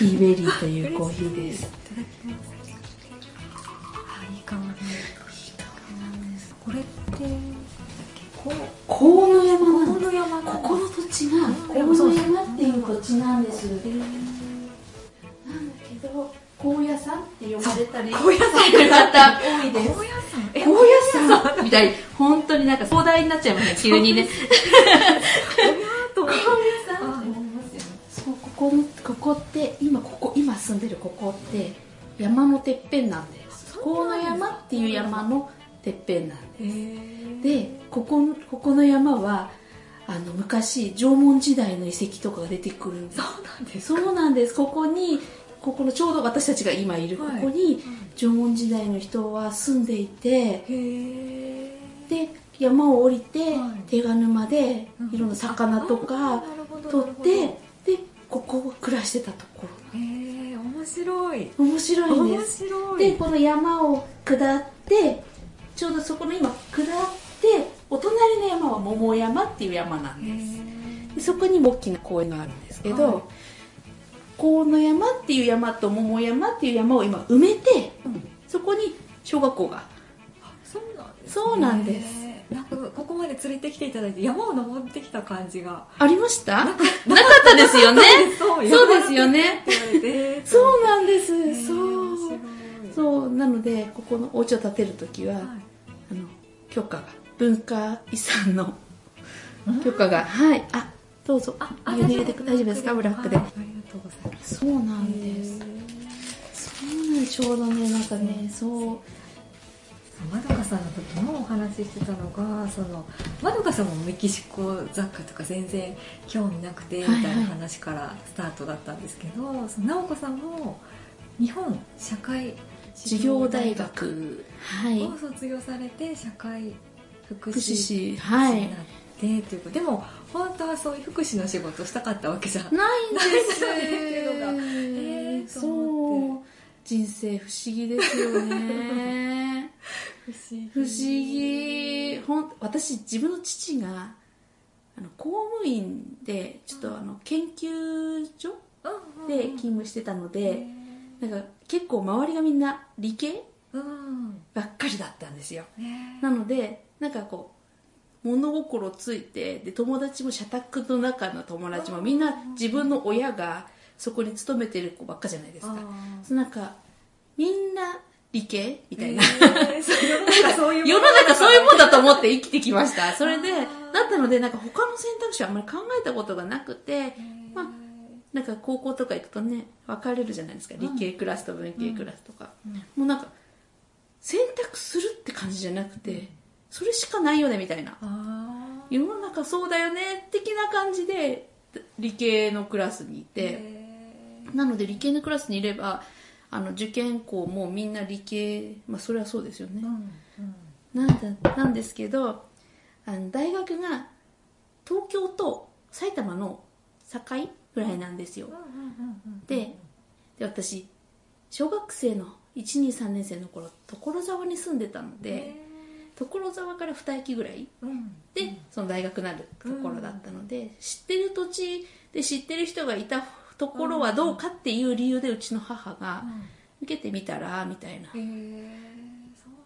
ティーベリーというコーヒーです。いただきますあいい香り。これってこう河野山なんこの山ここの土地がうん河野山っていう土地なんですなんだけど高野山って呼ばれたり高野山。してる方多いです高野山。え高野山。みたい。に本当になんか壮大になっちゃいますね。急にね。と高野山って思いますよねそうここのここって住んでるここって山のてっぺんなんです。河野山っていう山のてっぺんなんです。でここここの山はあの昔縄文時代の遺跡とかが出てくる。んですそうなんですそうなんです。ここにここのちょうど私たちが今いるこはい。こに縄文時代の人は住んでいてで山を降りてはい。手賀沼でうん。いろんな魚とか取ってでここを暮らしてたとこへえ面白い。ろ面白いん面です。白い。でこの山を下ってちょうどそこの今下ってお隣の山は桃山っていう山なんへです。ー。でそこにも大きな公園があるんですけど、はい。河野山っていう山と桃山っていう山を今埋めてうん。そこに小学校が。そうなんですね。そうなんですなんかここまで連れてきていただいて山を登ってきた感じが。ありました？なかった。ですよね。そうですよね。そうなんです、へーそう。そうなのでここのお家を建てる時は、はい。あの許可が文化遺産の許可が。はい。あどうぞ。あ入れて大丈夫ですか？ブラックで、はいありがとうございます。そうなんです。そうなんちょうどねなんかねそうまどかさんの時もお話ししてたのがそのまどかさんもメキシコ雑貨とか全然興味なくてみはいはい。たいな話からスタートだったんですけど、その直子さんも日本社会授業大学はい。を卒業されて社会福福祉祉士はい。になってということでも本当はそういう福祉の仕事をしたかったわけじゃないんですないけど がえーそう人生不思議ですよね。不思議。不思議。ほん私自分の父があの公務員でちょっとあの研究所で勤務してたのでなんか結構周りがみんな理系うん。ばっかりだったんですよ。ねなのでなんかこう物心ついてで友達も社宅の中の友達もみんな自分の親がそこに勤めてる子ばっかじゃないですか。あそうなんかみんな理系みたいな、えーそう世の中そういう世の中そういうもんだと思って生きてきました。それであだーったのでなんか他の選択肢はあんまり考えたことがなくてまあなんか高校とか行くとね分かれるじゃないですか。理系クラスと文系クラスとか、うん。もうなんか選択するって感じじゃなくてそれしかないよねみたいな。あ世の中そうだよね的な感じで理系のクラスにいーて、へなので理系のクラスにいればあの受験校もみんな理系まあそれはそうですよね。ー、うんうん。なんだなんですけどあの大学が東京と埼玉の境ぐらいなんですよ。うんうんうんうんでで私小学生の123年生の頃所沢に住んでたのでへ所沢から2駅ぐらいーうんでその大学なるところだったので、知ってる土地で知ってる人がいたところはどうかっていう理由でうちの母が受けてみたらみたいな。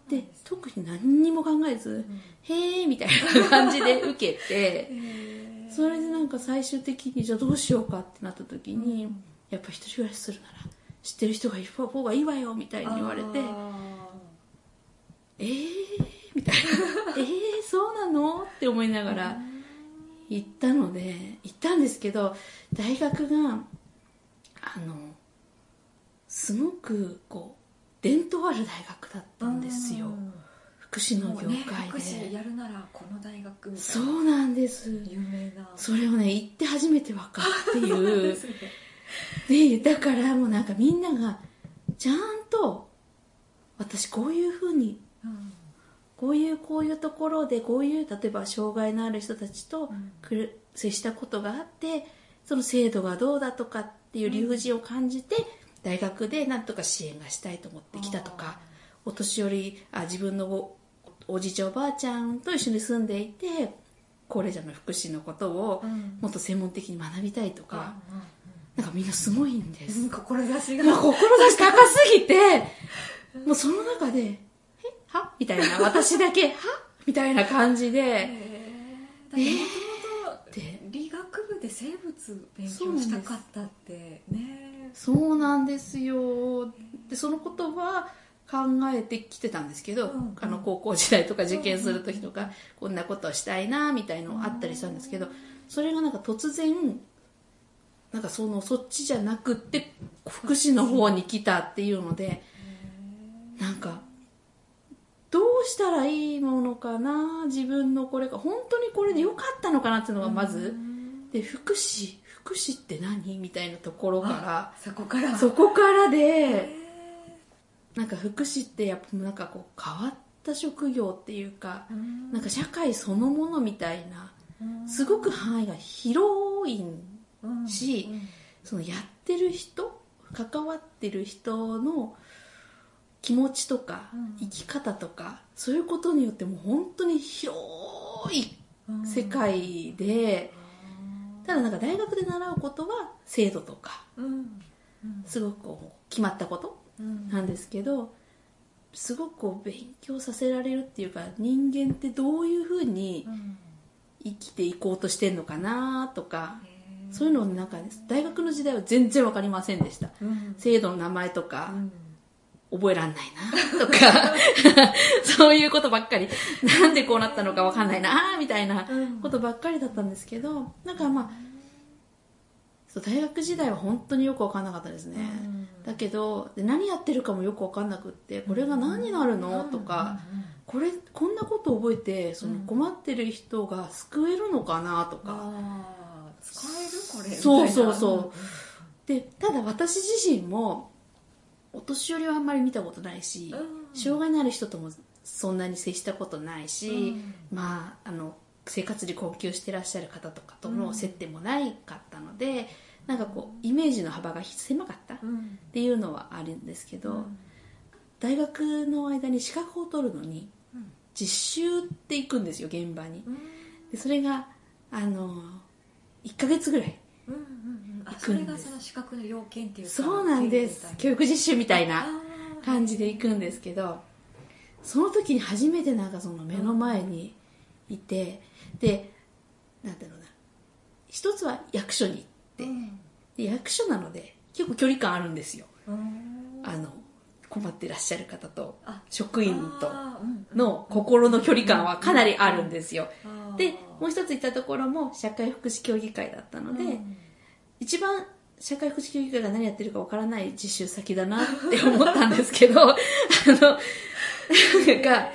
で特に何にも考えず「へえ」みたいな感じで受けて それでなんか最終的にじゃあどうしようかってなった時に、うん。やっぱ一人暮らしするなら知ってる人がいる方がいいわよみたいに言われてあ「えー?」みたいな「えー、そうなの?」って思いながー。ら行ったので行ったんですけど大学があのすごくこう伝統ある大学だったんですよ。うん。福祉の業もうね界福祉で、やるならこの大学みたいな。そうなんです。有名な。それをね行って初めて分かっていう。ね。でだからもうなんかみんながちゃんと私こういうふうにうん。こういうこういうところでこういう例えば障害のある人たちと接したことがあってその制度がどうだとかっていう理不尽を感じて、大学でなんとか支援がしたいと思ってきたとかお年寄りあ自分のおおじいちゃんおばあちゃんと一緒に住んでいて高齢者の福祉のことをうん。もっと専門的に学びたいとか、なんかみんなすごいんです、うん志が。志高すぎてもうその中で「えは?」みたいな。私だけ「は?」みたいな感じで。へーだってもともとで理学部で生物勉強したかったってねそうなんですよ。でそのことは考えてきてたんですけど、うんあの高校時代とか受験する時とか、こんなことをしたいなみたいのあったりしたんですけどそれがなんか突然なんかそのそっちじゃなくって福祉の方に来たっていうのでなんかどうしたらいいものかな自分のこれが本当にこれでよかったのかなっていうのがまず、で福祉福祉って何？みたいなところから。そこから。そこからで。なんか福祉ってやっぱなんかこう変わった職業っていうかうん。なんか社会そのものみたいなすごく範囲が広いしうんそのやってる人関わってる人の気持ちとかうん。生き方とかそういうことによってもう本当に広いうん。世界でただなんか大学で習うことは制度とかすごくこう決まったことうん。なんですけどすごくこう勉強させられるっていうか人間ってどういうふうにうん。生きていこうとしてんのかなとかそういうのをなんか大学の時代は全然わかりませんでした。うん。制度の名前とかうん覚えらんないなとか そういうことばっかり。なんでこうなったのかわかんないなみたいなうん。ことばっかりだったんですけどなんかまあそう大学時代は本当によくわかんなかったですね、うん。だけどで何やってるかもよく分かんなくってこれが何になるの？とかこれこんなこと覚えてその困ってる人が救えるのかな？とか。使えるこれ？そうそうそう。でただ私自身もお年寄りはあんまり見たことないしうん。障害のある人ともそんなに接したことないしうん。まああの生活に困窮してらっしゃる方とかとの接点もないかったのでなんかこうイメージの幅が狭かったっうん。ていうのはあるんですけど、うん。大学の間に資格を取るのにうん。実習って行くんですよ現場に。うん。でそれがあの1ヶ月ぐらいうんうんうん。あ行それがその資格の要件っていうかそうなんです。教育実習みたいな感じで行くんですけどその時に初めてなんかその目の前にいてでなんだろうな。一つは役所に行ってうん。で役所なので結構距離感あるんですよ。うん。あの困ってらっしゃる方とあ職員との心の距離感はかなりあるんですよ。でもう一つ行ったところも社会福祉協議会だったので、うん。一番社会福祉協議会が何やってるかわからない実習先だなって思ったんですけど あのが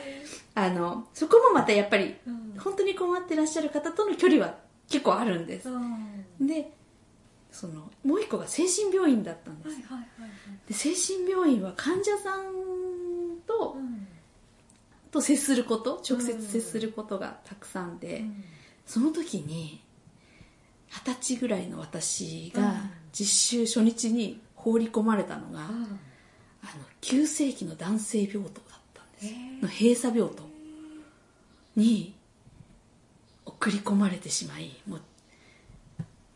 あのそこもまたやっぱりうん。本当に困ってらっしゃる方との距離は結構あるんです。うん。でそのもう一個が精神病院だったんです。はいはいはいはい。で精神病院は患者さんとうん。と接すること直接接することがたくさんで、うんその時に二十歳ぐらいの私がうん。実習初日に放り込まれたのが、ああの急性期の男性病棟だったんです。の閉鎖病棟に送り込まれてしまいもう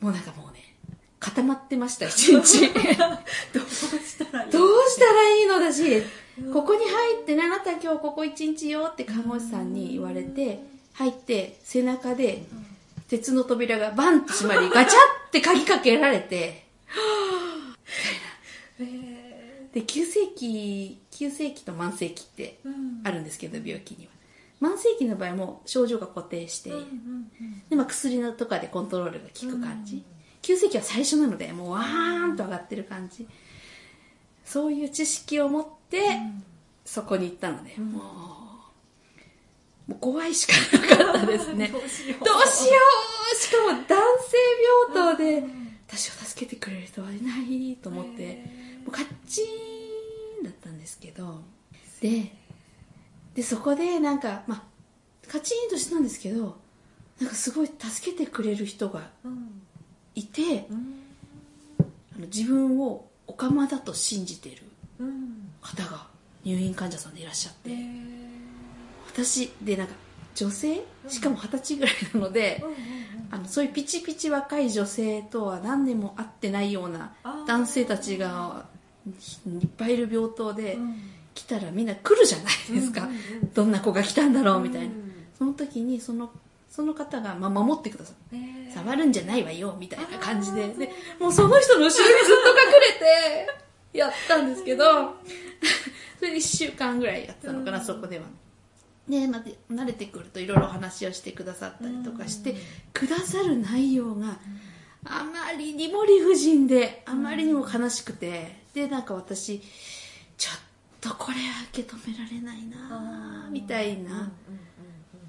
もうなんかもうね固まってました一日。どうしたらいいどうしたらいいのだし。うん。ここに入ってねあなた今日ここ一日よって看護師さんに言われて入って背中で鉄の扉がバンって閉まりガチャって鍵かけられて。へで急性期急性期と慢性期ってあるんですけど病気には。慢性期の場合も症状が固定して、うんうんうん。でまあ、薬のとかでコントロールが効く感じ、うん急性期は最初なのでもうわーんと上がってる感じ。そういう知識を持って、そこに行ったので、うん。もうもう怖いしかなかったですね。どうしよう。しかも男性病棟で私を助けてくれる人はいないと思ってもうカッチーンだったんですけど。ででそこでなんかまあカチーンとしてたんですけどなんかすごい助けてくれる人がうん。いてうん。あの自分をオカマだと信じてるうん。方が入院患者さんでいらっしゃって私でなんか女性しかも二十歳ぐらいなので、あのそういうピチピチ若い女性とは何年も会ってないような男性たちがいっぱいいる病棟で、来たらみんな来るじゃないですか、どんな子が来たんだろうみたいな、その時にそのその方が、まあ、守ってください、触るんじゃないわよみたいな感じで。でもうその人の後ろにずっと隠れてやったんですけど。それで1週間ぐらいやったのかな、そこでは。で、まあ、慣れてくるといろいろお話をしてくださったりとかして、くださる内容があまりにも理不尽であまりにも悲しくてでなんか私ちょっとこれは受け止められないなみたいな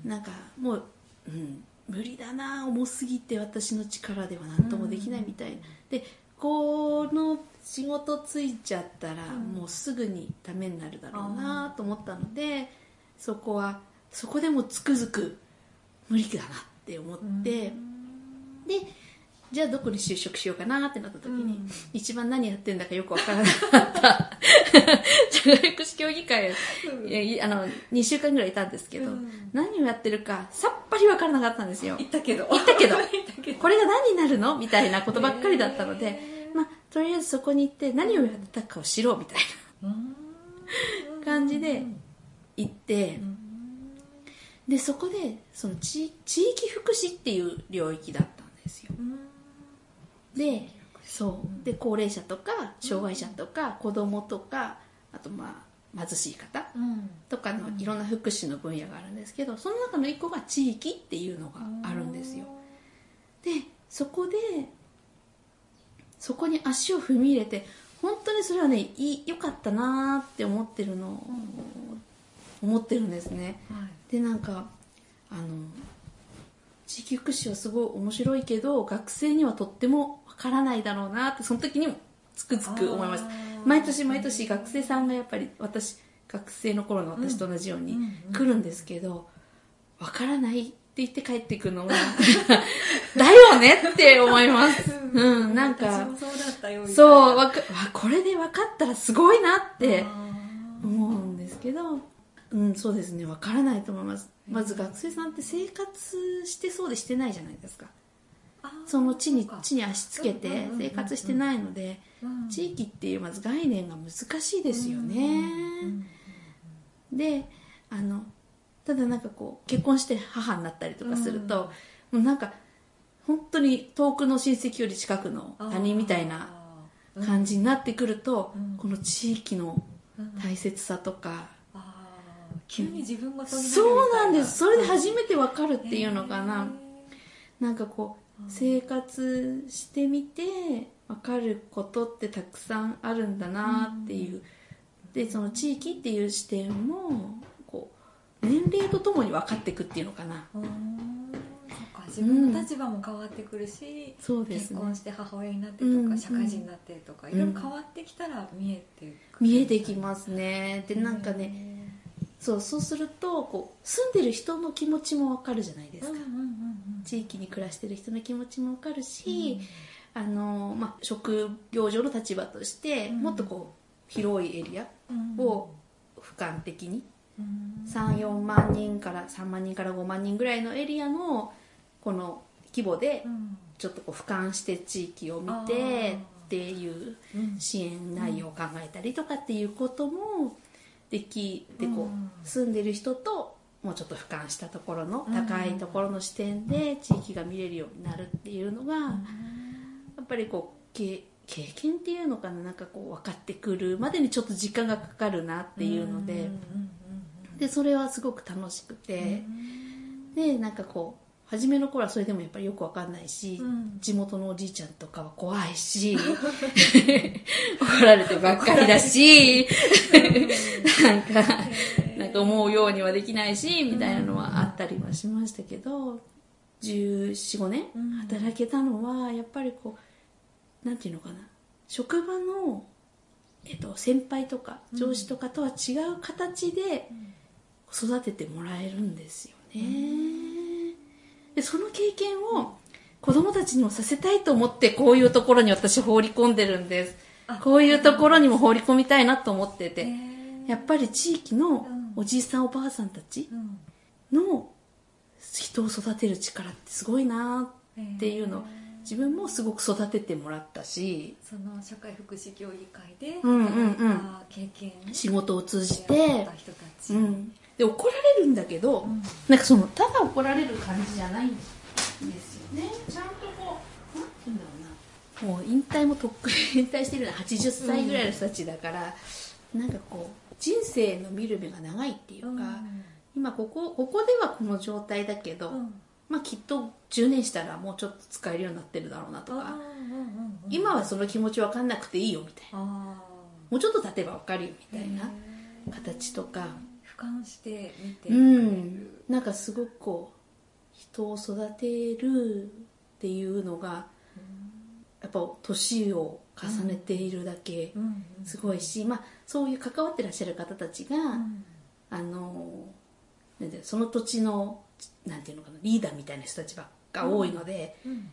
なんかもう、うん、無理だな重すぎて私の力では何ともできないみたいな。でこの仕事ついちゃったらもうすぐにダメになるだろうなと思ったのでそこはそこでもつくづく無理だなって思って、でじゃあどこに就職しようかなってなった時に、一番何やってんだかよくわからなかった社会福祉協議会、あの2週間ぐらいいたんですけど、何をやってるかさっぱりわからなかったんですよ。行ったけど。行ったけど。行ったけど。これが何になるの？みたいなことばっかりだったので、まあ、とりあえずそこに行って何をやったかを知ろうみたいな感じで行って、でそこでその地地域福祉っていう領域だったんですよ。でそう。で高齢者とか障害者とか子供とかあとまあ貧しい方とかのいろんな福祉の分野があるんですけどその中の一個が地域っていうのがあるんですよ。でそこでそこに足を踏み入れて本当にそれはねいい良かったなーって思ってるの。を思ってるんですね。でなんかあの地域福祉はすごい面白いけど学生にはとってもわからないだろうなってその時にもつくづく思いました。毎年毎年学生さんがやっぱり私学生の頃の私と同じように来るんですけどわからないって言って帰ってくるのが だよねって思います。うん。なんかそうわかわこれで分かったらすごいなってあ思うんですけど、うん、そうですね、わからないと思います。まず学生さんって生活してそうでしてないじゃないですか。ーその地に地に足つけて生活してないので、うん。地域っていうまず概念が難しいですよね。で、あの、ただなんかこう、結婚して母になったりとかすると、もうなんか、本当に遠くの親戚より近くの他人みたいな感じになってくると、うん。この地域の大切さとか、急に自分ごとになるみたいな。そうなんです。それで初めてわかるっていうのかな、なんかこう生活してみてわかることってたくさんあるんだなっていう、でその地域っていう視点もこう年齢とともに分かっていくっていうのかな。自分の立場も変わってくるし、そうですね。結婚して母親になってとか、うん社会人になってとか、うん。いろいろ変わってきたら見えてくる見えてきますね。でなんかねそうそうするとこう住んでる人の気持ちもわかるじゃないですか、うんうんうんうん。地域に暮らしてる人の気持ちもわかるし、あのまあ、職業上の立場として、うん。もっとこう広いエリアうん。を俯瞰的にうん。34万人から3万人から5万人ぐらいのエリアのこの規模でうん。ちょっとこう俯瞰して地域を見あてー。っていううん。支援内容を考えたりとかっていうこともできてこう住んでる人ともうちょっと俯瞰したところの高いところの視点で地域が見れるようになるっていうのがやっぱりこう経経験っていうのかな？なんかこう分かってくるまでにちょっと時間がかかるなっていうので。でそれはすごく楽しくて。でなんかこう初めの頃はそれでもやっぱりよく分かんないし、うん。地元のおじいちゃんとかは怖いし 怒られてばっかりだしなんかなんか思うようにはできないしみたいなのはあったりはしましたけど1415年うん。働けたのはやっぱりこうなんていうのかな職場の、えっと、先輩とか上司とかとは違う形で育ててもらえるんですよね、でその経験を子供たちにもさせたいと思ってこういうところに私放り込んでるんです。あこういうところにも放り込みたいなと思ってて、やっぱり地域のうん。おじいさんおばあさんたちうん。の人を育てる力ってすごいなっていうの。を自分もすごく育ててもらったし。その社会福祉協議会でうんうんうん。働いた経験仕事を通じ出てうん、で怒られるんだけど、ん。なんかそのただ怒られる感じじゃないんですよね。ちゃんとこうなんて言うんだろうな。もう引退もとっくに引退してるような80歳ぐらいの人たちだから、なんかこう人生の見る目が長いっていうか、うん。今ここここではこの状態だけど、うん。まあ、きっと10年したらもうちょっと使えるようになってるだろうなとか、うんうんうん今はその気持ち分かんなくていいよみたいな。あもうちょっと経てば分かるよみーたいな形とか。俯瞰して見てうん、なんかすごくこう人を育てるっていうのがやっぱ年を重ねているだけうん。うんすごいし、まあ、そういう関わってらっしゃる方たちが、うん。あのなんてその土地のなんていうのかなリーダーみたいな人たちばっか多いのでうん。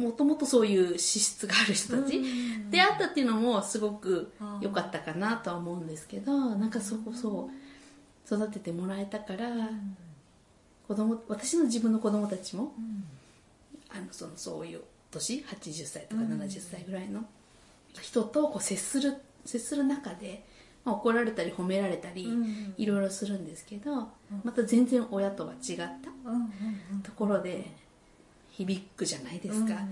もともとそういう資質がある人たち、うんであったっていうのもすごく良かったかなとは思うんですけどなんかそこそう育ててもらえたから。うん。子供私の自分の子供たちもうん。あのそのそういう年80歳とかうん。70歳ぐらいの人とこう接する接する中で、まあ、怒られたり褒められたり、うん。いろいろするんですけど、また全然親とは違ったところで響くじゃないですか、うん。っ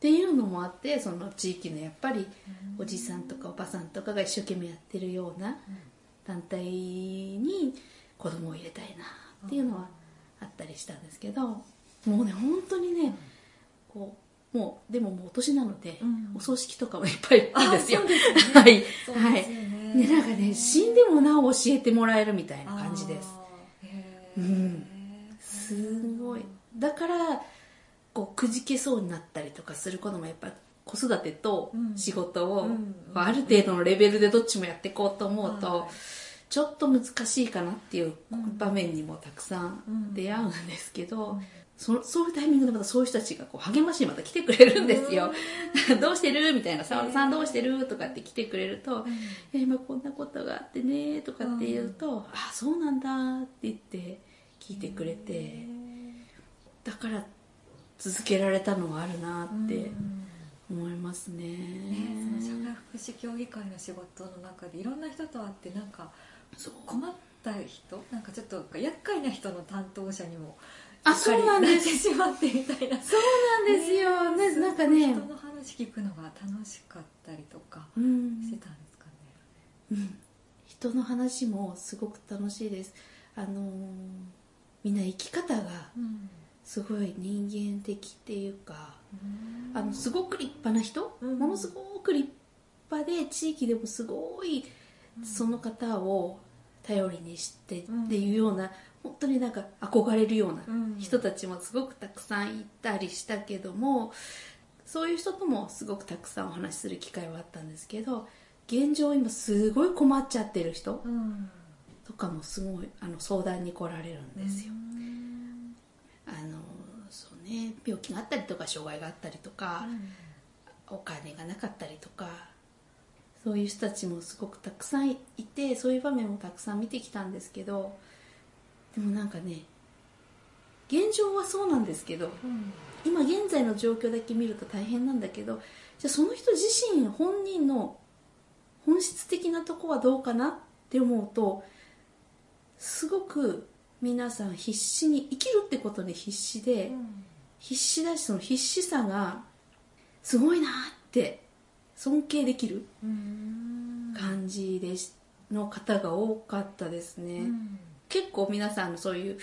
ていうのもあってその地域のやっぱりおじさんとかおばさんとかが一生懸命やってるような団体に子供を入れたいなっていうのはあったりしたんですけどもうね本当にねこうもうでももうお年なので、うん。お葬式とかもいっぱいあるんですよ。はい。はい。ねねなんかね死んでもなお教えてもらえるみたいな感じです。うん。すごい。だからこうくじけそうになったりとかすることもやっぱ子育てとうん。仕事を、うん。ある程度のレベルでどっちもやっていこうと思うと、はい。ちょっと難しいかなっていううん。場面にもたくさん出会うんですけど、うん。そそういうタイミングでまたそういう人たちがこう励ましにまた来てくれるんですよ。どうしてる？みたいな、沙織さんどうしてる？とかって来てくれると、いや今こんなことがあってねとかって言うと、あそうなんだって言って聞いてくれて、だから続けられたのはあるなって思いますね。ね、その社会福祉協議会の仕事の中でいろんな人と会ってなんか困った人なんかちょっと厄介な人の担当者にもあそうなんです。しまってみたいな。そうなんですよ、ね、なんかね。人の話聞くのが楽しかったりとかうん。してたんですかね、うん、人の話もすごく楽しいです。あのーみんな生き方がうんすごい人間的っていうかあのすごく立派な人、うん。ものすごく立派で地域でもすごいその方を頼りにしてっていうような、本当になんか憧れるようなうん。人たちもすごくたくさんいたりしたけどもそういう人ともすごくたくさんお話しする機会はあったんですけど現状今すごい困っちゃってる人うん。とかもすごいあの相談に来られるんですよ、あのそうね病気があったりとか障害があったりとか、お金がなかったりとかそういう人たちもすごくたくさんいてそういう場面もたくさん見てきたんですけどでもなんかね現状はそうなんですけどうん。今現在の状況だけ見ると大変なんだけどじゃあその人自身本人の本質的なとこはどうかなって思うとすごく皆さん必死に生きるってことに必死で、必死だしその必死さがすごいなって尊敬できるうん。感じでしの方が多かったですね、うん。結構皆さんそういう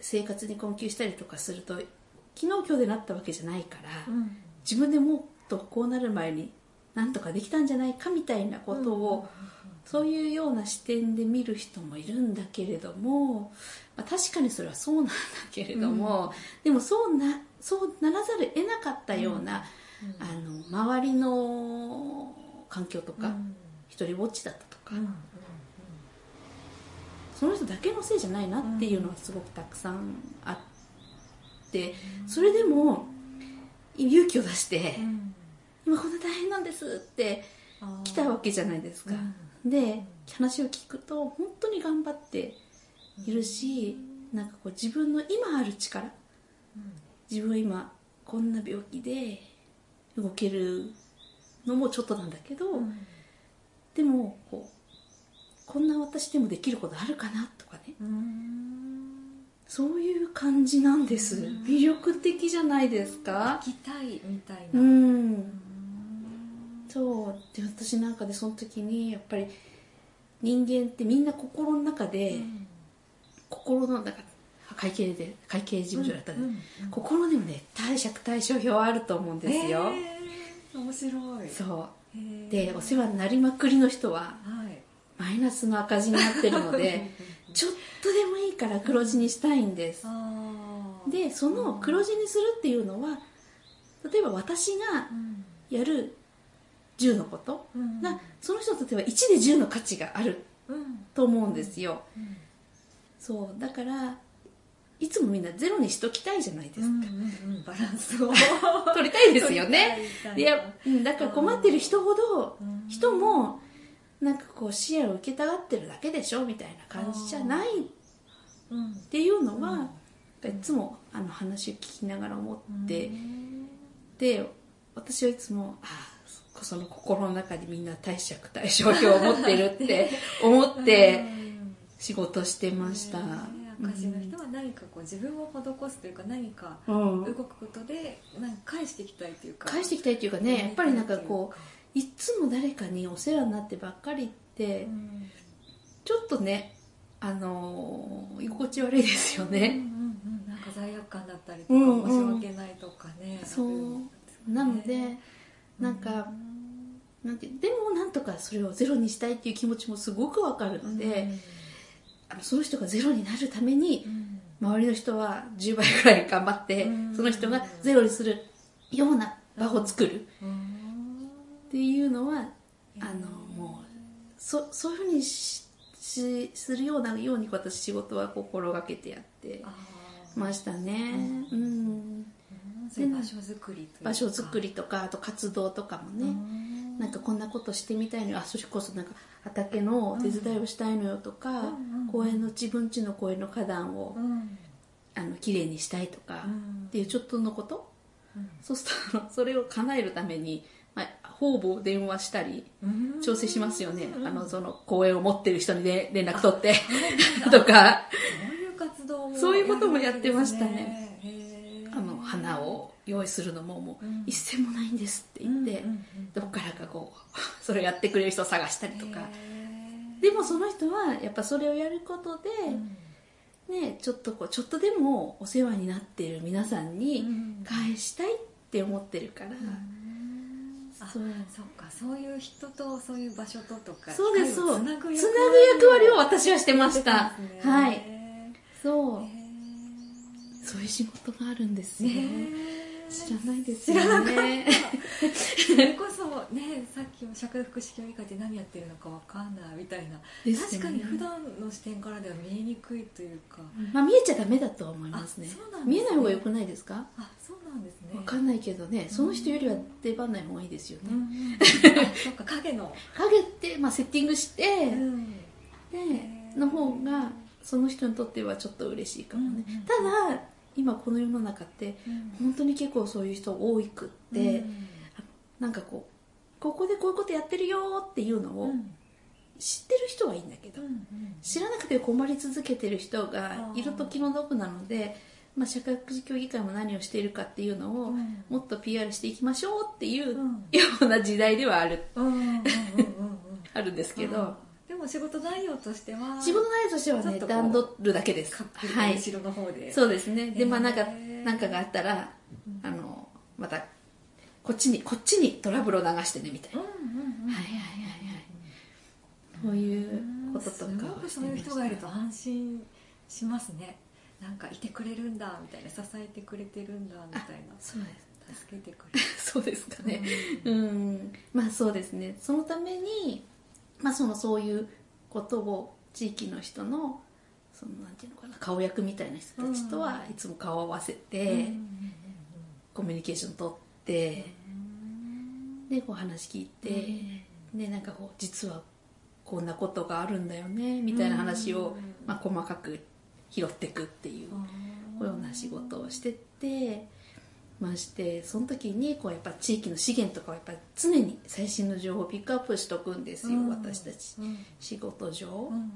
生活に困窮したりとかすると昨日今日でなったわけじゃないから、うん。自分でもっとこうなる前になんとかできたんじゃないかみたいなことを、そういうような視点で見る人もいるんだけれども、まあ、確かにそれはそうなんだけれども、でもそうなそうならざるを得なかったような、あの周りの環境とか、うん。一人ぼっちだったとか、うん。その人だけのせいじゃないなっていうのはすごくたくさんあって、それでも勇気を出して、うん。今こんな大変なんですって来たわけじゃないですか、で話を聞くと本当に頑張っているしなんかこう自分の今ある力うん自分は今こんな病気で動けるのもちょっとなんだけど、うんでもこうこんな私でもできることあるかなとかねうんそういう感じなんです。うん。魅力的じゃないですか？行きたいみたいな、ううんんそう。で私なんかでその時にやっぱり人間ってみんな心の中で、心の中会計で会計事務所だったんで、うんうん。心にもね貸借対照表あると思うんですよ、へー。面白い。そう。でお世話になりまくりの人ははい。マイナスの赤字になってるので ちょっとでもいいから黒字にしたいんです。でその黒字にするっていうのは例えば私がうん。やる10のこと？うん。がその人にとっては1で10の価値がある。うん。と思うんですよ。うん。そう。だからいつもみんなゼロにしときたいじゃないですか、うんうんうん。バランスを。取りたいですよね。いい。やうんだから困ってる人ほどうん。人もなんかこう視野を受けたがってるだけでしょみたいな感じじゃない。っうん。ていうのは、うんいつもあの話を聞きながら思って、うん。で私はいつもああその心の中にみんな貸借対照表を持ってるって 思ってうん。仕事してました、ね赤字の人は何かこう自分を施すというか何かうん。動くことでなんか返していきたいというか。返していきたいっていうかねやっぱりなんかこういつも誰かにお世話になってばっかりってうんちょっとねあのー居心地悪いですようんうんね、うん。なんか罪悪感だったりとか、うんうん。申し訳ないとかね。そう。なのでなんかなんてでもなんとかそれをゼロにしたいっていう気持ちもすごくわかるので、あのその人がゼロになるためにうん。周りの人は10倍ぐらい頑張ってうん。その人がゼロにするような場を作るっうんていうのはあのもうそそういうふうにししするようなように私仕事は心がけてやってましたね、うん、うん。場所づくり場所づくりとかあと活動とかもね、うんなんかこんなことしてみたいのよ。あそれこそなんか畑の手伝いをしたいのよとか、うんうん公園の自分家の公園の花壇を、うん。あの綺麗にしたいとか、うん。っていうちょっとのこと？うん。そうすると それを叶えるために、まあ、方々電話したりうん。調整しますよね、うん。あのその公園を持ってる人に、ね、連絡取って。とかそういう活動もそういうこともやってましたね。あの花を用意するのももううん。一銭もないんですって言って、どっからかこう それをやってくれる人を探したりとか。でもその人はやっぱそれをやることで、うん。ね、ちょっとこうちょっとでもお世話になっている皆さんにうん。返したいって思ってるから、あそう。そうか。そういう人とそういう場所ととかそうです。そう。つなぐ役割を私はしてました、はい。へそう。ーそういう仕事があるんですよ、ねえ知らないですよね。それこそねさっきも社会福祉協議会って何やってるのかわかんないみたいな、ね。確かに普段の視点からでは見えにくいというか。まあ見えちゃダメだとは思いますね。ね。見えない方が良くないですか？あそうなんですね。わかんないけどね。その人よりは出番ない方がいいですよね、うんそっか影の、影って、まあ、セッティングして、うん。での方がその人にとってはちょっと嬉しいかもね、うんうん。ただ今この世の中って本当に結構そういう人多くって、なんかこうここでこういうことやってるよっていうのをうん。知ってる人はいいんだけど、うん知らなくて困り続けてる人がいると気の毒なので、まあ、社会福祉協議会も何をしているかっていうのをうん。もっと PR していきましょうっていううん。ような時代ではある。うんうんうんうんうん。あるんですけど、も仕事内容としては仕事内容としてはね段取るだけです。はい。後ろの方で、そうですね。でまあなんかへー。なんかがあったらうん。あのまたこっちにこっちにトラブルを流してねみたいな、うんうんうんはいはいはいはい。そういうこととかすごくそういう人がいると安心しますね。なんかいてくれるんだみたいな。支えてくれてるんだみたいな。そうです。助けてくれる。そうですかね。うん。まあそうですね。そのためにまあそのそういうことを地域の人のそのなんていうのかな顔役みたいな人たちとはいつも顔を合わせて、コミュニケーション取ってでこう話聞いて、でなんかこう実はこんなことがあるんだよねみたいな話を、うん。まあ、細かく拾っていくっていうような仕事をしててましてその時にこうやっぱ地域の資源とかをやっぱ常に最新の情報をピックアップしとくんですよ、うん。私たちうん。仕事上、うん。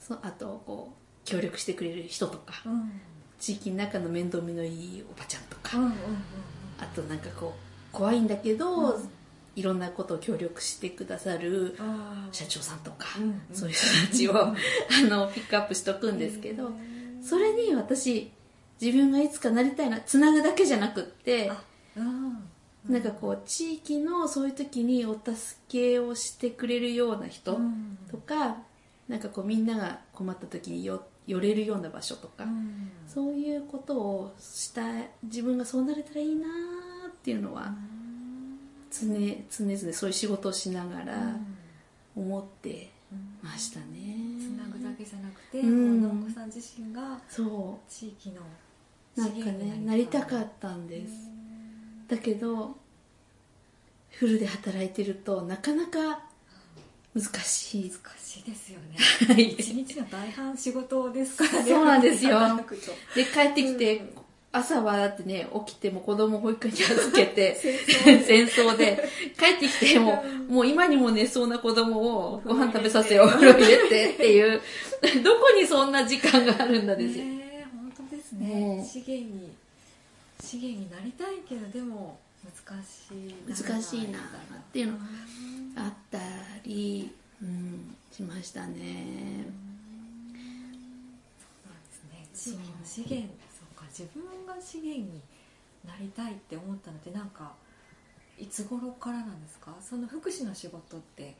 そあとこう協力してくれる人とかうん。地域の中の面倒見のいいおばちゃんとか、うんうんあとなんかこう怖いんだけど、うん。いろんなことを協力してくださる社長さんとか、うんうん。そういう人たちをあのピックアップしとくんですけど、それに私自分がいつかなりたいなつなぐだけじゃなくってなんかこう地域のそういう時にお助けをしてくれるような人うん。とか、なんかこうみんなが困った時によ寄れるような場所とか、うん。そういうことをした自分がそうなれたらいいなっていうのは常常々そういう仕事をしながら思ってましたね。つなぐだけじゃなくて、うん。このお子さん自身がそ地域のうなんかねなりたかったんです。だけどフルで働いてるとなかなか難しい。難しいですよね。はい。一日の大半仕事ですからね。そうなんですよ。で帰ってきて、うん。朝はだってね起きても子供保育園に預けて戦 戦争で。帰ってきてももう今にも寝そうな子供をご飯食べさせおお風呂入れてっていう。どこにそんな時間があるんだですよ、ねね、ね資源に資源になりたいけどでも難しい難しいなっていうのあったり、うん、しましたね。そうなんですね。地域の資源そうか自分が資源になりたいって思ったのってなんかいつ頃からなんですか？その福祉の仕事って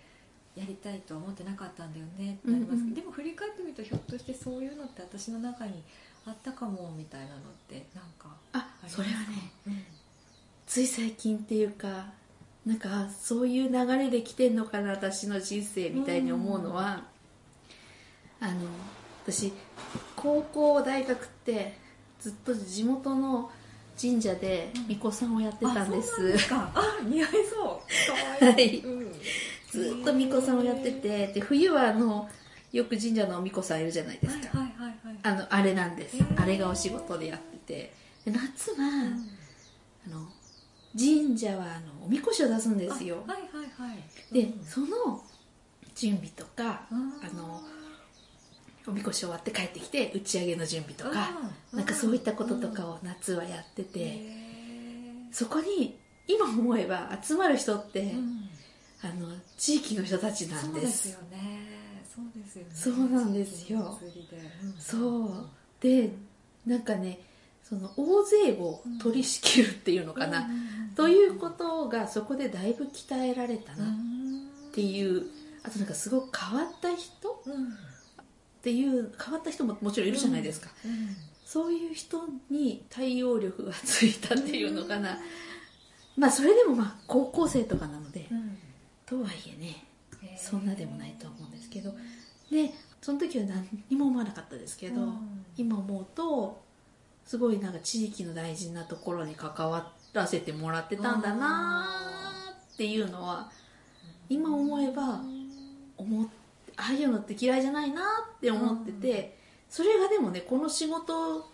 やりたいとは思ってなかったんだよねってなりますけど、うんうん。でも振り返ってみるとひょっとしてそういうのって私の中にあったかもみたいなのってなんかあそれはねうん。つい最近っていうかなんかそういう流れで来てんのかな私の人生みたいに思うのは、あの私高校大学ってずっと地元の神社で巫女さんをやってたんです,、あそうなんですか。あ似合いそう。かわいい、はい。うん。ずっと巫女さんをやっててで冬はあのよく神社の巫女さんいるじゃないですか、はいはいはいはい。あのあれなんです、へー。あれがお仕事でやってて。で夏は、うん。あの神社はあのおみこしを出すんですよ。あはいはいはい。で、うん。その準備とかあー。あのおみこし終わって帰ってきて打ち上げの準備とかなんかそういったこととかを夏はやってへてー。そこに今思えば集まる人って、うん。あの地域の人たちなんそうでですすよねそうですよね。そうなんですよ。そう。でなんかねその大勢を取り仕切るっていうのかな、ということがそこでだいぶ鍛えられたうな。っんていう。あとなんかすごく変わった人？うん。っていう変わった人ももちろんいるじゃないですか、うん。そういう人に対応力がついたっていうのかな、まあそれでもまあ高校生とかなので、うん。とはいえねそんなでもないと思うんですけどでその時は何にも思わなかったですけど、うん。今思うとすごいなんか地域の大事なところに関わらせてもらってたんだなっていうのは今思えば思っああいうのって嫌いじゃないなって思ってて、それがでもねこの仕事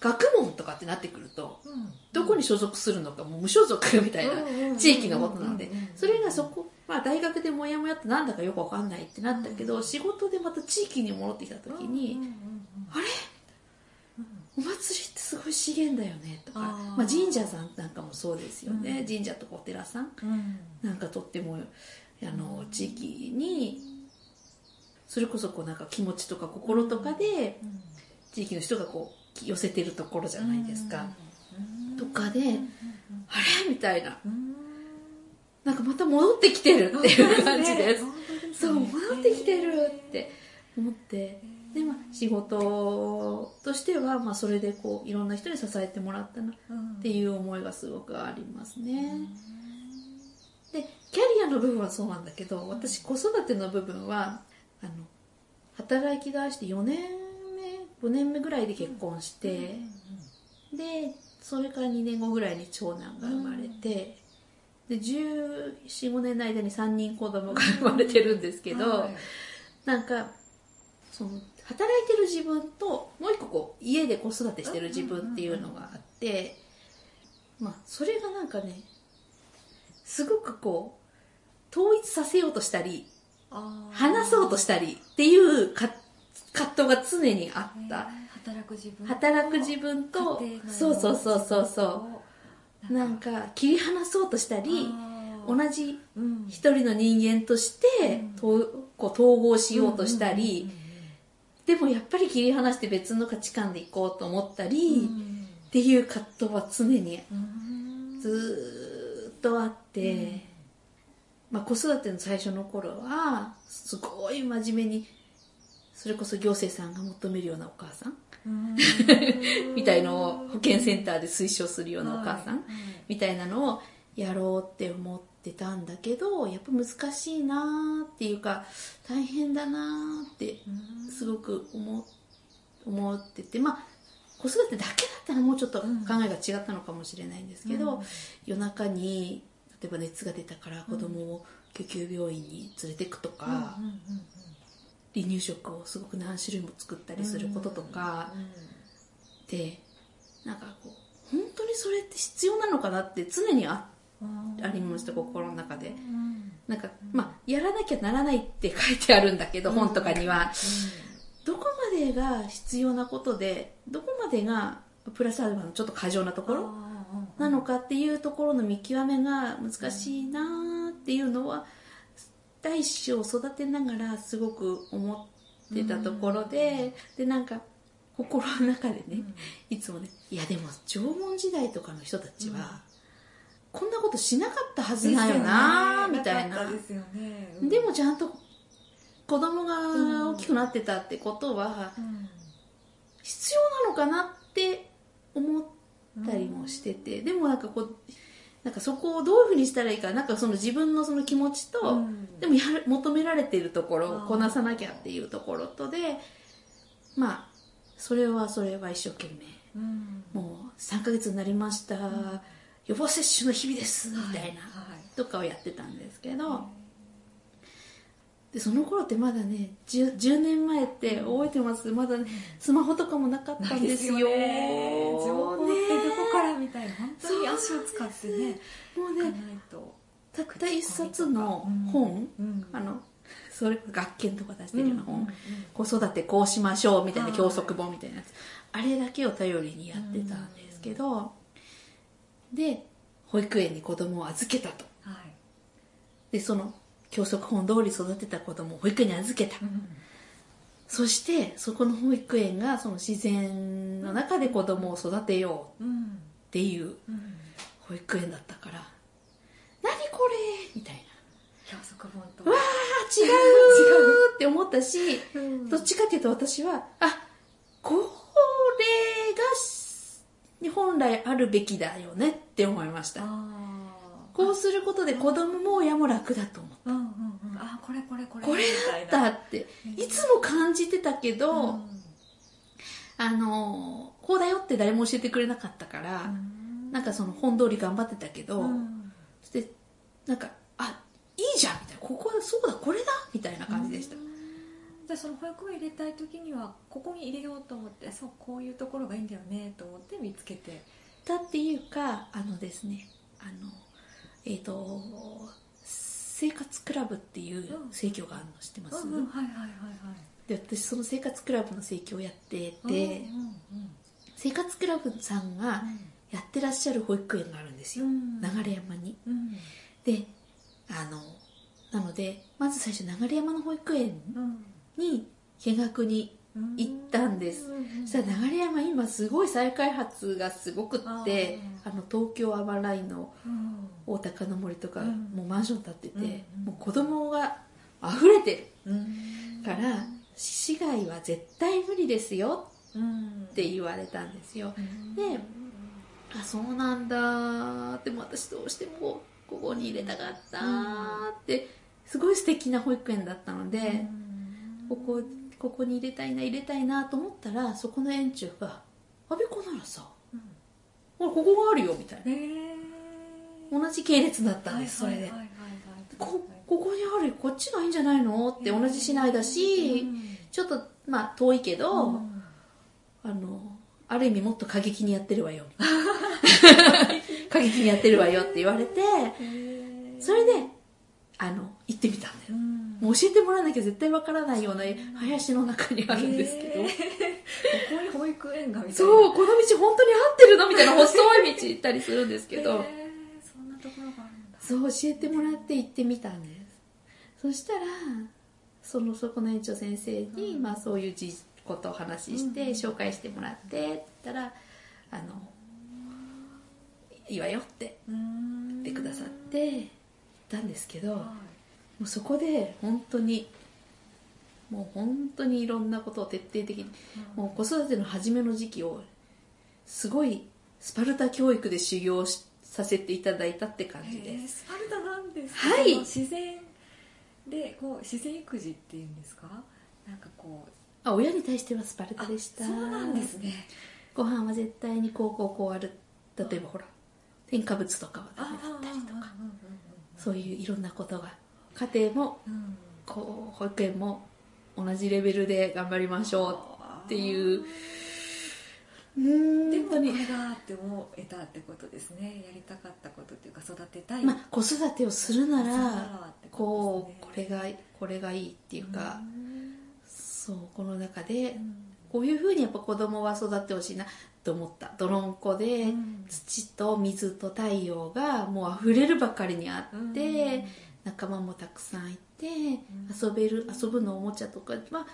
学問とかってなってくるとうん。どこに所属するのかもう無所属みたいな地域のことなのでそれがそこ、まあ、大学でモヤモヤってなんだかよくわかんないってなったけど仕事でまた地域に戻ってきた時にあれ？お祭りってすごい資源だよねとかまあ、神社さんなんかもそうですよね、うん。神社とかお寺さんうん。なんかとってもあの地域にそれこそこうなんか気持ちとか心とかで地域の人がこう寄せてるところじゃないですか、とかであれ？みたいななんかまた戻ってきてるっていう感じです。そう戻ってきてるって思って。で、まあ、仕事としては、まあ、それでこういろんな人に支えてもらったなっていう思いがすごくありますね。でキャリアの部分はそうなんだけど私子育ての部分はあの働き出して4年目5年目ぐらいで結婚して、でそれから2年後ぐらいに長男が生まれて、で1415年の間に3人子供が生まれてるんですけど、なんかその働いてる自分ともう一個こう家で子育てしてる自分っていうのがあって、まあそれがなんかねすごくこう統一させようとしたり話そうとしたりっていうか葛藤が常にあった。働く自分働く自分とそうそうそうそうそうなんか切り離そうとしたり同じうん。一人の人間としてとこう統合しようとしたり、でもやっぱり切り離して別の価値観でいこうと思ったり、っていう葛藤は常にずーっとあって、まあ、子育ての最初の頃はすごい真面目にそれこそ行政さんが求めるようなお母さん？みたいのを保健センターで推奨するようなお母さん？みたいなのをやろうって思ってたんだけどやっぱ難しいなーっていうか大変だなーってすごく思思っててまあ子育てだけだったらもうちょっと考えが違ったのかもしれないんですけど、うん。夜中に例えば熱が出たから子供を救急病院に連れてくとか、離乳食をすごく何種類も作ったりすることとかでなんかこう本当にそれって必要なのかなって常にあありました心の中で。なんかまあやらなきゃならないって書いてあるんだけど、本とかには。どこまでが必要なことでどこまでがプラスアルファのちょっと過剰なところなのかっていうところの見極めが難しいなーっていうのは第一子を育てながらすごく思ってたところで、でなんか心の中でね、いつもねいやでも縄文時代とかの人たちは、こんなことしなかったはずだよなーみたいな。ね。でもちゃんと子供が大きくなってたってことは必要なのかなって思ったりもしてて、でもなんかこうなんかそこをどういうふうにしたらいいかなんかその自分のその気持ちと、うん。でもやる求められているところをこなさなきゃっていうところとでまあそれはそれは一生懸命。もう3ヶ月になりました、予防接種の日々です。みたいな、とかをやってたんですけど、でその頃ってまだね 10, 10年前って覚えてます？まだ、ね、スマホとかもなかったんですよ。情報ってどこねからみたいな。本当に足を使ってねもうねたった一冊の本、あのそれ学研とか出してるような本、子育てこうしましょうみたいな教則本みたいなやつ。あれだけを頼りにやってたんですけど、で保育園に子供を預けたと。はい。でその教則本通り育てた子供を保育園に預けた、そしてそこの保育園がその自然の中で子供を育てようっていう保育園だったから。何これみたいな。教則本とわあ違うって思ったし、うん。どっちかっていうと私はあこれが本来あるべきだよねって思いました。あこうすることで子供も親も楽だと思う。ーうんうんうん。あこれこれこれ。これだったっていつも感じてたけど、あのこうだよって誰も教えてくれなかったから、なんかその本通り頑張ってたけど、そしてなんかあいいじゃんみたいな。ここそうだこれだみたいな感じでした、じゃあその保育園入れたい時にはここに入れようと思ってそうこういうところがいいんだよねと思って見つけて。だっていうかあのですねあのえっ、と生活クラブっていう生協があるの知ってます、はいはいはいはい。で私その生活クラブの生協をやってて、うんうん生活クラブさんがやってらっしゃる保育園があるんですよ、うん。流山に。うん。であのなのでまず最初流山の保育園うん。に見学にうん行ったんです、そしたら流山今すごい再開発がすごくってあの東京アマラインのうん。大高の森とか、うん。もうマンション建ってて、うんもう子供が溢れてうん。るから市外は絶対無理ですようん。って言われたんですよ。うん。であそうなんだでも私どうしてもここに入れたかったってすごい素敵な保育園だったので、うん。ここここに入れたいな入れたいなと思ったらそこの園長が「阿部子ならさうん。ほらここがあるよ」みたいな。同じ系列だったんです、それではいはいはいはい。こここにあるこっちがいいんじゃないの？って同じ市内だし、うん。ちょっとまあ遠いけど、うん。あのある意味もっと過激にやってるわよ。過激にやってるわよって言われてそれであの行ってみたんだよ。うんもう教えてもらわなきゃ絶対わからないような林の中にあるんですけど、ここに保育園がみたいな。そうこの道本当に合ってるのみたいな細い道行ったりするんですけど、そんなところがあるんだ。そう教えてもらって行ってみたんです。そしたらそのそこの園長先生に、うん。まあ、そういうじことを話しして、うん。紹介してもらってって言ったらあのいいわよってうん言ってくださって行ったんですけど、もはうそこで本当にもう本当にいろんなことを徹底的にいもう子育ての初めの時期をすごいスパルタ教育で修行しさせていただいたって感じです。スパルタなんですかはい。自然でこう自然育児っていうんですか？なんかこう。あ親に対してはスパルタでした。そうなんですね。ご飯は絶対にこうこうこうある。例えばほら添加物とかはダメだあったりとか。うんそういういろんなことが家庭もこう保育園も同じレベルで頑張りましょうっていう。うーん。でもこ本当にれがって思えたってことですね。やりたかったことっていうか育てたい。まあ子育てをするならこうこれがこれがいいっていうかうん。そうこの中でうん。こういうふうにやっぱ子供は育ってほしいなと思った。泥んこでうん。土と水と太陽がもう溢れるばかりにあって、仲間もたくさんいて、遊べる遊ぶのおもちゃとかは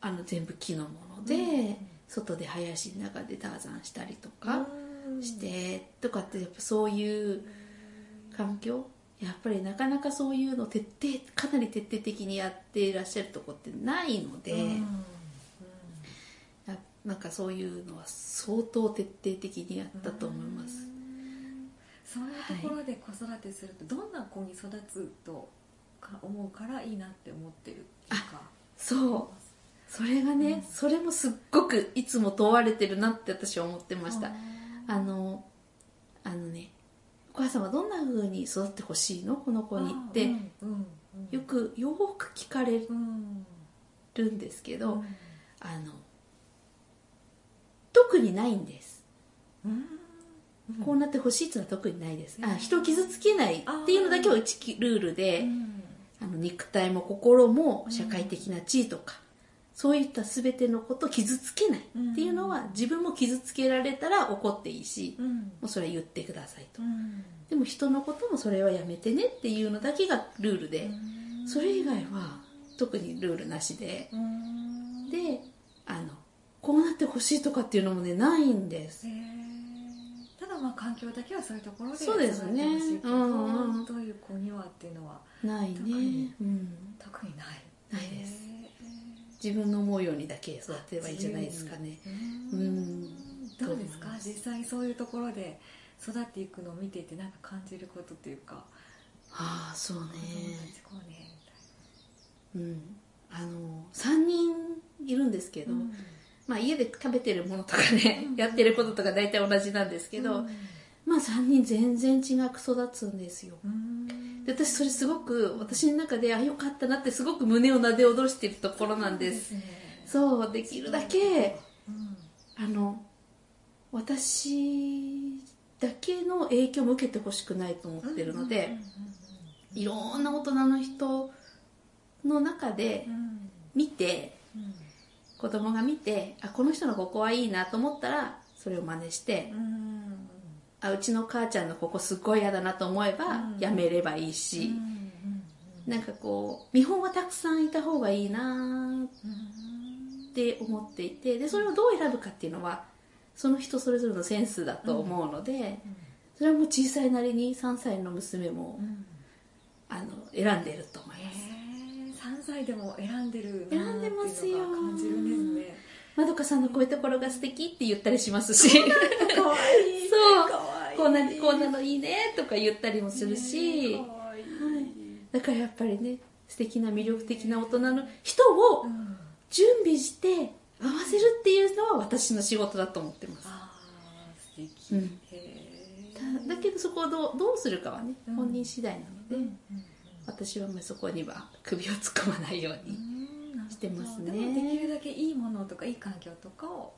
あの全部木のもので、うん。外で林の中でターザンしたりとかうん。して、とかってやっぱそういう環境やっぱりなかなかそういうの徹底かなり徹底的にやっていらっしゃるとこってないので、うなんかそういうのは相当徹底的にやったと思います。そういうところで子育てするとどんな子に育つとか思うからいいなって思ってるっていうか。そう。それがね、うん。それもすっごくいつも問われてるなって私は思ってました。あのあのねお母さんはどんな風に育ってほしいの？この子にって、うんうんうん。よくよく聞かれうんるんですけど、うん。あの特にないんです、うんこうなってほしいっていうのは特にないです、うん。あ人を傷つけないっていうのだけはうちルールで、うん。あの肉体も心も社会的な地位とか、そういった全てのことを傷つけないっていうのは、自分も傷つけられたら怒っていいし、もうそれは言ってくださいと、うん。でも人のこともそれはやめてねっていうのだけがルールで、それ以外は特にルールなしで。うん。であのこうなってほしいとかっていうのもねないんです。へーまあ環境だけはそういうところでそうですね。うん。うんどういう子にはっていうのはないね。特に、うん、特にない。ないです。へ自分の思うようにだけ育てればいいんじゃないですかね。ーうん。どうですか？実際そういうところで育っていくのを見ていてなんか感じることっていうか。ああそうね。こうね。うん。あの3人いるんですけど、みたいなまあ、家で食べてるものとかね、やってることとか大体同じなんですけど、うん。まあ3人全然違く育つんですよ。うん。で私それすごく私の中であよかったなってすごく胸をなで下ろしてるところなんです。ね。そうできるだけうん。あの私だけの影響も受けてほしくないと思ってるので、いろんな大人の人の中でうんうん。見てうん子供が見てあこの人のここはいいなと思ったらそれを真似してうん。あうちの母ちゃんのここすっごい嫌だなと思えばうん。やめればいいうん。し、うん。なんかこう見本はたくさんいた方がいいなうんって思っていてでそれをどう選ぶかっていうのはその人それぞれのセンスだと思うので、それはもう小さいなりに3歳の娘もうん。あの選んでると思いへます。え3歳でも選んでるな選んでますよ感じるんですね。まどかさんのこういうところが素敵って言ったりしますし。かわいい。そう。かわい。いこうなこうなのいいねとか言ったりもするし、かわい。いだからやっぱりね素敵な魅力的な大人の人をうん準備して合わせるっていうのは私の仕事だと思ってます。素敵。うん。へえだだけどそこをどうどうするかはね、うん。本人次第なので、うんうん私はもうそこには首を突っ込まないように、してますね。できるだけいいものとかいい環境とかを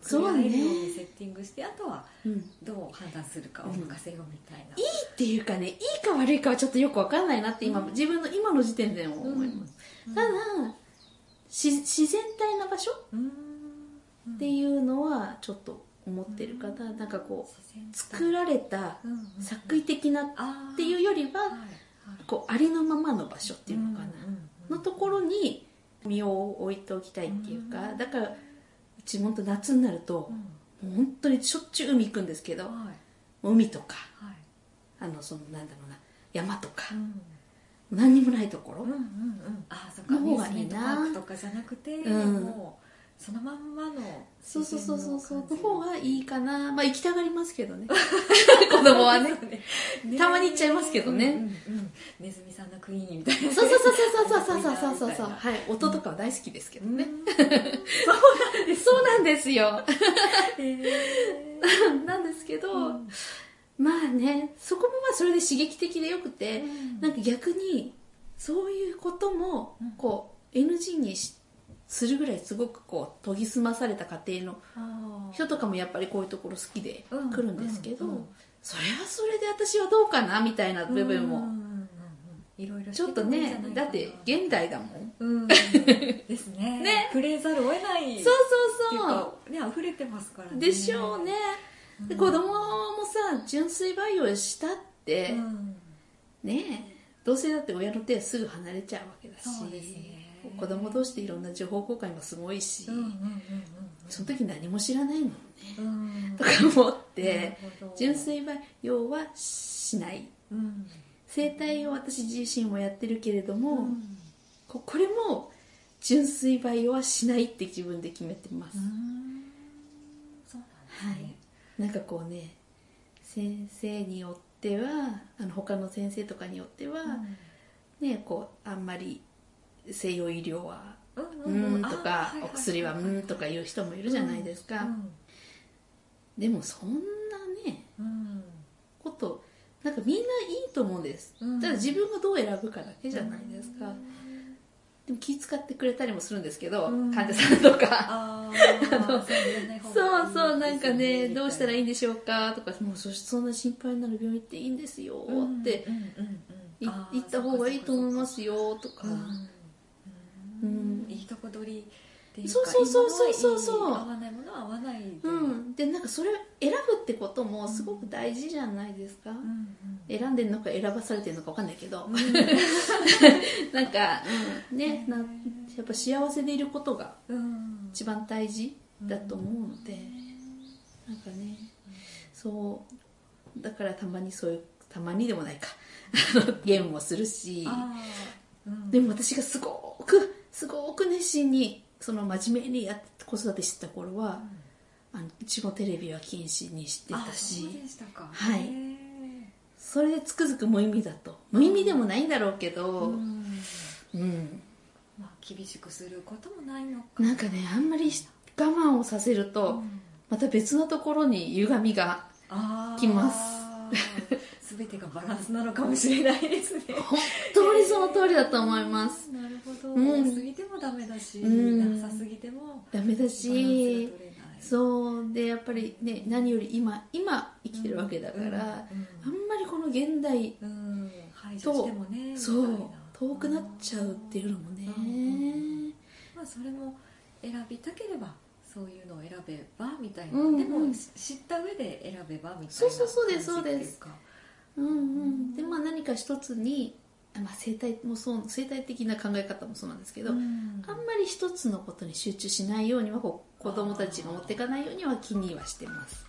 そうね。セッティングしてあとはうん、いいどう判断するかお任せよみたいな、っていうかねいいか悪いかはちょっとよくわかんないなって今、うん。自分の今の時点でも思います、うん。ただし自然体な場所うん。っていうのはちょっと思ってるかな、なんかこう作られた作為的なっていうよりは、こうありのままの場所っていうのかな、のところに身を置いておきたいっていうか、だからうち本当夏になると、もう本当にしょっちゅう海行くんですけど、海とかあのそのなんだろうな山とか、何にもないところ、あそっかの方がいいな。とかじゃなくて、うん。もうそのまんまのそうそうそうそう。そうの方がいいかな。まあ行きたがりますけどね。子供はね。ね。たまに行っちゃいますけどね。うんうんうん。ネズミさんのクイーンみたいなそうそうそうそうそうそうそうそうそう。そうみはい。音とかは大好きですけどね、たいなそうなんですよ。うんへー。なんですけど、うん。まあねそこもまあそれで刺激的でよくて、うん。なんか逆にそういうこともうん。こう NG にしするぐらいすごくこう研ぎ澄まされた家庭の人とかもやっぱりこういうところ好きでうん来るんですけど、うんうん。それはそれで私はどうかなみたいな部分もうんうんうんうん。いろいろちょっとねだって現代だもん。うんですね。ね。触れざるを得ない。そうっていうそうかね溢れてますからね。そうでしょうね、で子供もさ純粋培養したって、うん。ねえどうせだって親の手はすぐ離れちゃうわけだし。そうですね子供同士でいろんな情報交換もすごいし、その時何も知らないもんね、うん。うんとか思って純粋培養はしない。うん。生態を私自身もやってるけれども、うん。ここれも純粋培養はしないって自分で決めてます、なんですね。なんかこうね先生によってはあの他の先生とかによっては、ねこうあんまり西洋医療はううんん。とかお薬はうんとかう言う人もいるじゃないですか、んでもそんなねうん。ことなんかみんないいと思うんです、うん。ただ自分がどう選ぶかだけじゃないですか、でも気遣ってくれたりもするんですけど、うん。患者さんとか。そうそうなんかねどうしたらいいんででしょうかとかもうそそんな心配になる病院っていいんですよって、い行った方がいいと思いますよとか、うん。いいとこ取りっていうかそうそうそう。そうそうそう。合わないものは合わないでうん、でなんかそれを選ぶってこともすごく大事じゃないですか、うん選んでるのか選ばされてるのか分かんないけど、なんか、うん、ねなやっぱ幸せでいることがうん。うん一番大事だと思うので、なんかね。そう。だからたまにそういうたまにでもないか。ゲームもするし。うん。でも私がすごくすごく熱心にその真面目にやって子育てしてた頃は、あのうちもテレビは禁止にしてたあしはい。それでつくづく無意味だと。無意味でもないんだろうけど、うん。うん、まあ厳しくすることもないのか。なんかねあんまり我慢をさせると、うん。また別のところに歪みがきます 全てがバランスなのかもしれないですね。本当にその通りだと思います。なるほど、うん。多すぎてもダメだし、うん。なさすぎてもダメだしそう。でやっぱりね何より今今生きてるわけだから、うんあんまりこの現代うん。うん排除してもねそう遠くなっちゃうっていうのもね、うんまあ、それも選びたければそういうのを選べばみたいな、うんうん。でもし知った上で選べばみたいなそうそうそうです感じっていかうんうん。でまあ何か一つに、あまあ、生態もそう生態的な考え方もそうなんですけど、うん。あんまり一つのことに集中しないようにはこう子供たちが持っていかないようには気にはしてます